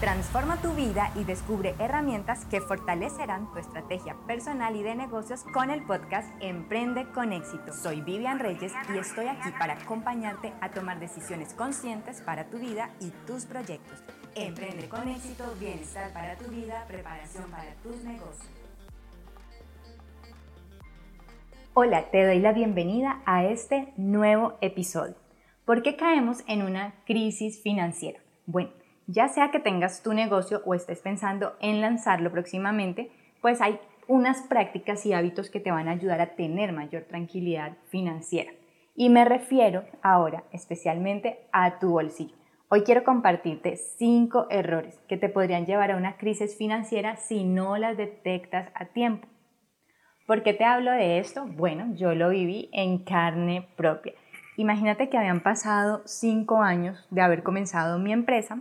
Transforma tu vida y descubre herramientas que fortalecerán tu estrategia personal y de negocios con el podcast Emprende con éxito. Soy Vivian Reyes y estoy aquí para acompañarte a tomar decisiones conscientes para tu vida y tus proyectos. Emprende con éxito, bienestar para tu vida, preparación para tus negocios. Hola, te doy la bienvenida a este nuevo episodio. ¿Por qué caemos en una crisis financiera? Bueno, ya sea que tengas tu negocio o estés pensando en lanzarlo próximamente, pues hay unas prácticas y hábitos que te van a ayudar a tener mayor tranquilidad financiera. Y me refiero ahora especialmente a tu bolsillo. Hoy quiero compartirte cinco errores que te podrían llevar a una crisis financiera si no las detectas a tiempo. ¿Por qué te hablo de esto? Bueno, yo lo viví en carne propia. Imagínate que habían pasado cinco años de haber comenzado mi empresa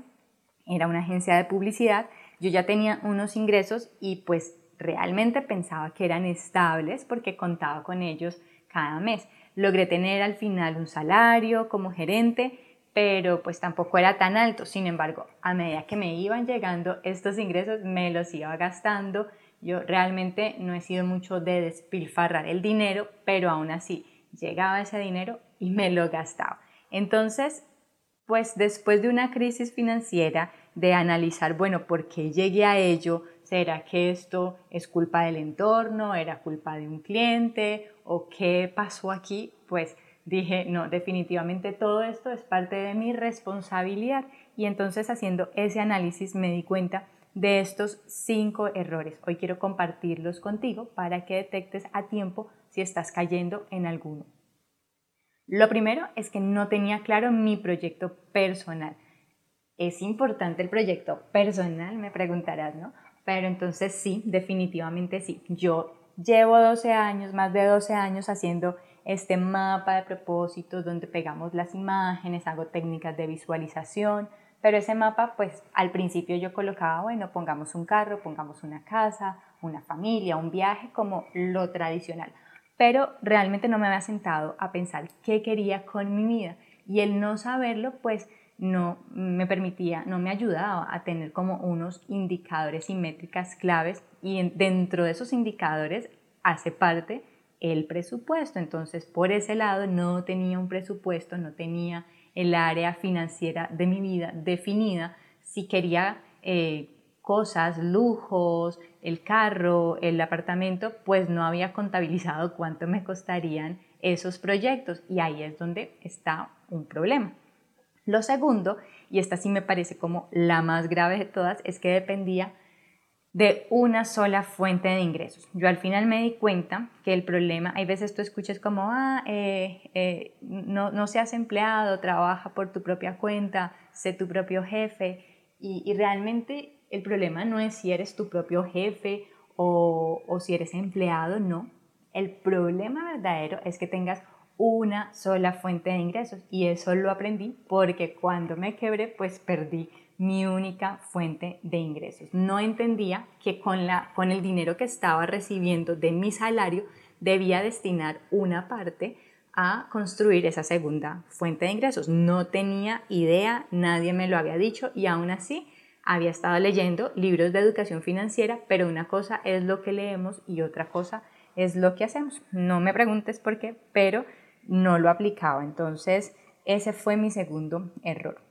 era una agencia de publicidad, yo ya tenía unos ingresos y pues realmente pensaba que eran estables porque contaba con ellos cada mes. Logré tener al final un salario como gerente, pero pues tampoco era tan alto. Sin embargo, a medida que me iban llegando estos ingresos, me los iba gastando. Yo realmente no he sido mucho de despilfarrar el dinero, pero aún así llegaba ese dinero y me lo gastaba. Entonces, pues después de una crisis financiera, de analizar, bueno, ¿por qué llegué a ello? ¿Será que esto es culpa del entorno? ¿Era culpa de un cliente? ¿O qué pasó aquí? Pues dije, no, definitivamente todo esto es parte de mi responsabilidad. Y entonces haciendo ese análisis me di cuenta de estos cinco errores. Hoy quiero compartirlos contigo para que detectes a tiempo si estás cayendo en alguno. Lo primero es que no tenía claro mi proyecto personal. Es importante el proyecto personal, me preguntarás, ¿no? Pero entonces sí, definitivamente sí. Yo llevo 12 años, más de 12 años haciendo este mapa de propósitos donde pegamos las imágenes, hago técnicas de visualización, pero ese mapa, pues al principio yo colocaba, bueno, pongamos un carro, pongamos una casa, una familia, un viaje, como lo tradicional pero realmente no me había sentado a pensar qué quería con mi vida y el no saberlo pues no me permitía, no me ayudaba a tener como unos indicadores y métricas claves y dentro de esos indicadores hace parte el presupuesto. Entonces, por ese lado no tenía un presupuesto, no tenía el área financiera de mi vida definida. Si quería eh, cosas, lujos, el carro, el apartamento, pues no había contabilizado cuánto me costarían esos proyectos y ahí es donde está un problema. Lo segundo, y esta sí me parece como la más grave de todas, es que dependía de una sola fuente de ingresos. Yo al final me di cuenta que el problema, hay veces tú escuchas como, ah, eh, eh, no, no seas empleado, trabaja por tu propia cuenta, sé tu propio jefe, y, y realmente el problema no es si eres tu propio jefe o, si eres empleado, no. El problema verdadero es que tengas una sola fuente de ingresos y eso lo aprendí porque cuando me quebré pues perdí mi única fuente de ingresos. No entendía que con, la, con el dinero que estaba recibiendo de mi salario debía destinar una parte a construir esa segunda fuente de ingresos. No tenía idea, nadie me lo había dicho y aún así había estado leyendo libros de educación financiera, pero una cosa es lo que leemos y otra cosa es lo que hacemos. No me preguntes por qué, pero no lo aplicaba. Entonces, ese fue mi segundo error.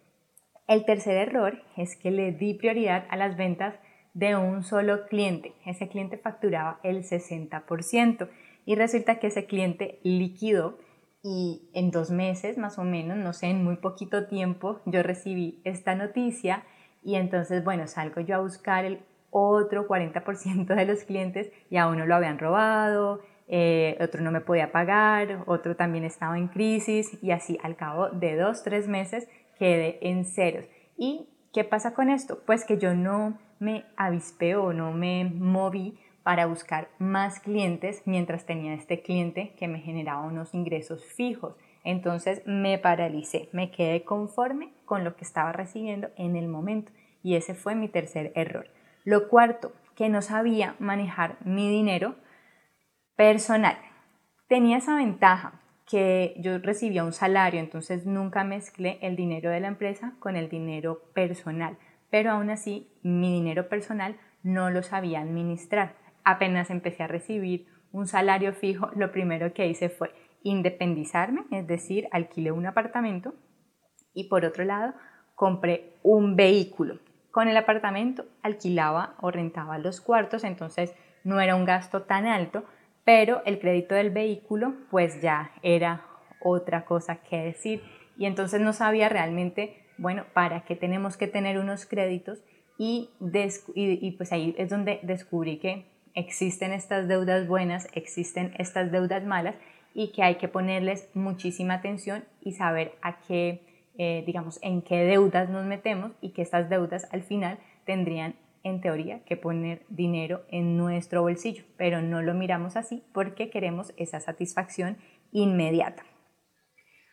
El tercer error es que le di prioridad a las ventas de un solo cliente. Ese cliente facturaba el 60% y resulta que ese cliente liquidó y en dos meses más o menos, no sé, en muy poquito tiempo, yo recibí esta noticia y entonces, bueno, salgo yo a buscar el otro 40% de los clientes y a uno lo habían robado, eh, otro no me podía pagar, otro también estaba en crisis y así al cabo de dos, tres meses quedé en ceros. ¿Y qué pasa con esto? Pues que yo no me avispé o no me moví para buscar más clientes mientras tenía este cliente que me generaba unos ingresos fijos. Entonces me paralicé, me quedé conforme con lo que estaba recibiendo en el momento y ese fue mi tercer error. Lo cuarto, que no sabía manejar mi dinero personal. Tenía esa ventaja que yo recibía un salario, entonces nunca mezclé el dinero de la empresa con el dinero personal. pero aún así mi dinero personal no lo sabía administrar. Apenas empecé a recibir un salario fijo, lo primero que hice fue independizarme, es decir, alquilé un apartamento y por otro lado compré un vehículo. Con el apartamento alquilaba o rentaba los cuartos, entonces no era un gasto tan alto, pero el crédito del vehículo pues ya era otra cosa que decir y entonces no sabía realmente, bueno, para qué tenemos que tener unos créditos y, y, pues ahí es donde descubrí que existen estas deudas buenas, existen estas deudas malas y que hay que ponerles muchísima atención y saber a qué, eh, digamos, en qué deudas nos metemos y que estas deudas al final tendrían en teoría que poner dinero en nuestro bolsillo, pero no lo miramos así porque queremos esa satisfacción inmediata.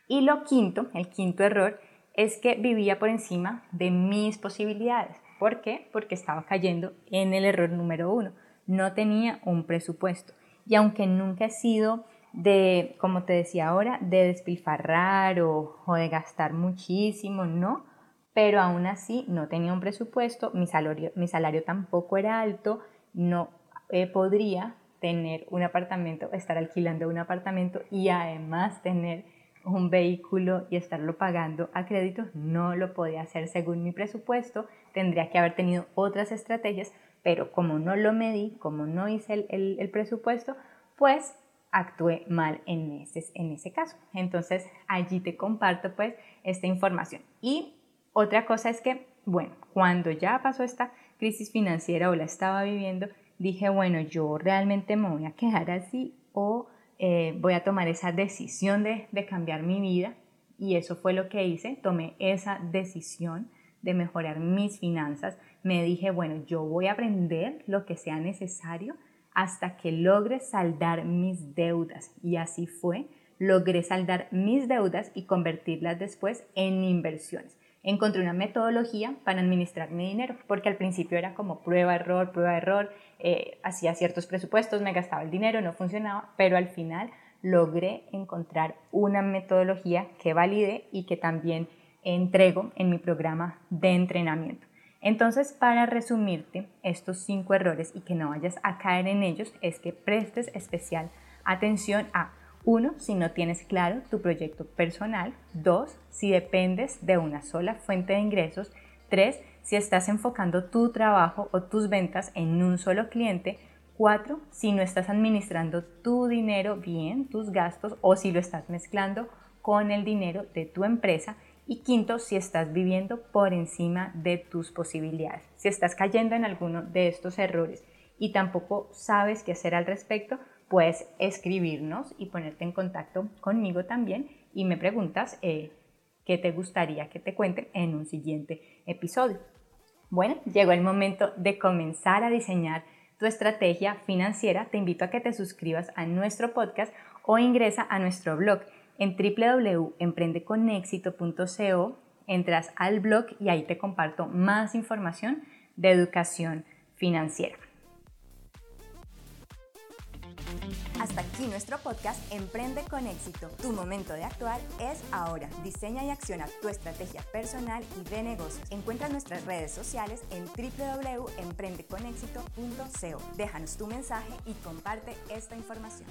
Y lo quinto, el quinto error, es que vivía por encima de mis posibilidades. ¿Por qué? Porque estaba cayendo en el error número uno. No tenía un presupuesto. Y aunque nunca he sido de, como te decía ahora, de despilfarrar o, o de gastar muchísimo, no, pero aún así no tenía un presupuesto, mi salario, mi salario tampoco era alto, no eh, podría tener un apartamento, estar alquilando un apartamento y además tener un vehículo y estarlo pagando a crédito, no lo podía hacer según mi presupuesto, tendría que haber tenido otras estrategias, pero como no lo medí, como no hice el, el presupuesto, pues actué mal en ese, en ese caso. Entonces allí te comparto pues esta información. Y otra cosa es que, bueno, cuando ya pasó esta crisis financiera o la estaba viviendo, dije, bueno, yo realmente me voy a quedar así o eh, voy a tomar esa decisión de, de cambiar mi vida. Y eso fue lo que hice, tomé esa decisión de mejorar mis finanzas. Me dije, bueno, yo voy a aprender lo que sea necesario hasta que logre saldar mis deudas. Y así fue, logré saldar mis deudas y convertirlas después en inversiones encontré una metodología para administrar mi dinero, porque al principio era como prueba, error, prueba, error, eh, hacía ciertos presupuestos, me gastaba el dinero, no funcionaba, pero al final logré encontrar una metodología que valide y que también entrego en mi programa de entrenamiento. Entonces, para resumirte estos cinco errores y que no vayas a caer en ellos, es que prestes especial atención a uno, si no tienes claro tu proyecto personal. Dos, si dependes de una sola fuente de ingresos. Tres, si estás enfocando tu trabajo o tus ventas en un solo cliente. Cuatro, si no estás administrando tu dinero bien, tus gastos, o si lo estás mezclando con el dinero de tu empresa. Y quinto, si estás viviendo por encima de tus posibilidades. Si estás cayendo en alguno de estos errores y tampoco sabes qué hacer al respecto, puedes escribirnos y ponerte en contacto conmigo también y me preguntas eh, qué te gustaría que te cuente en un siguiente episodio. Bueno, llegó el momento de comenzar a diseñar tu estrategia financiera. Te invito a que te suscribas a nuestro podcast o ingresa a nuestro blog en www.emprendeconexito.co. Entras al blog y ahí te comparto más información de educación financiera. Hasta aquí nuestro podcast Emprende con éxito. Tu momento de actuar es ahora. Diseña y acciona tu estrategia personal y de negocios. Encuentra nuestras redes sociales en www.emprendeconexito.co. Déjanos tu mensaje y comparte esta información.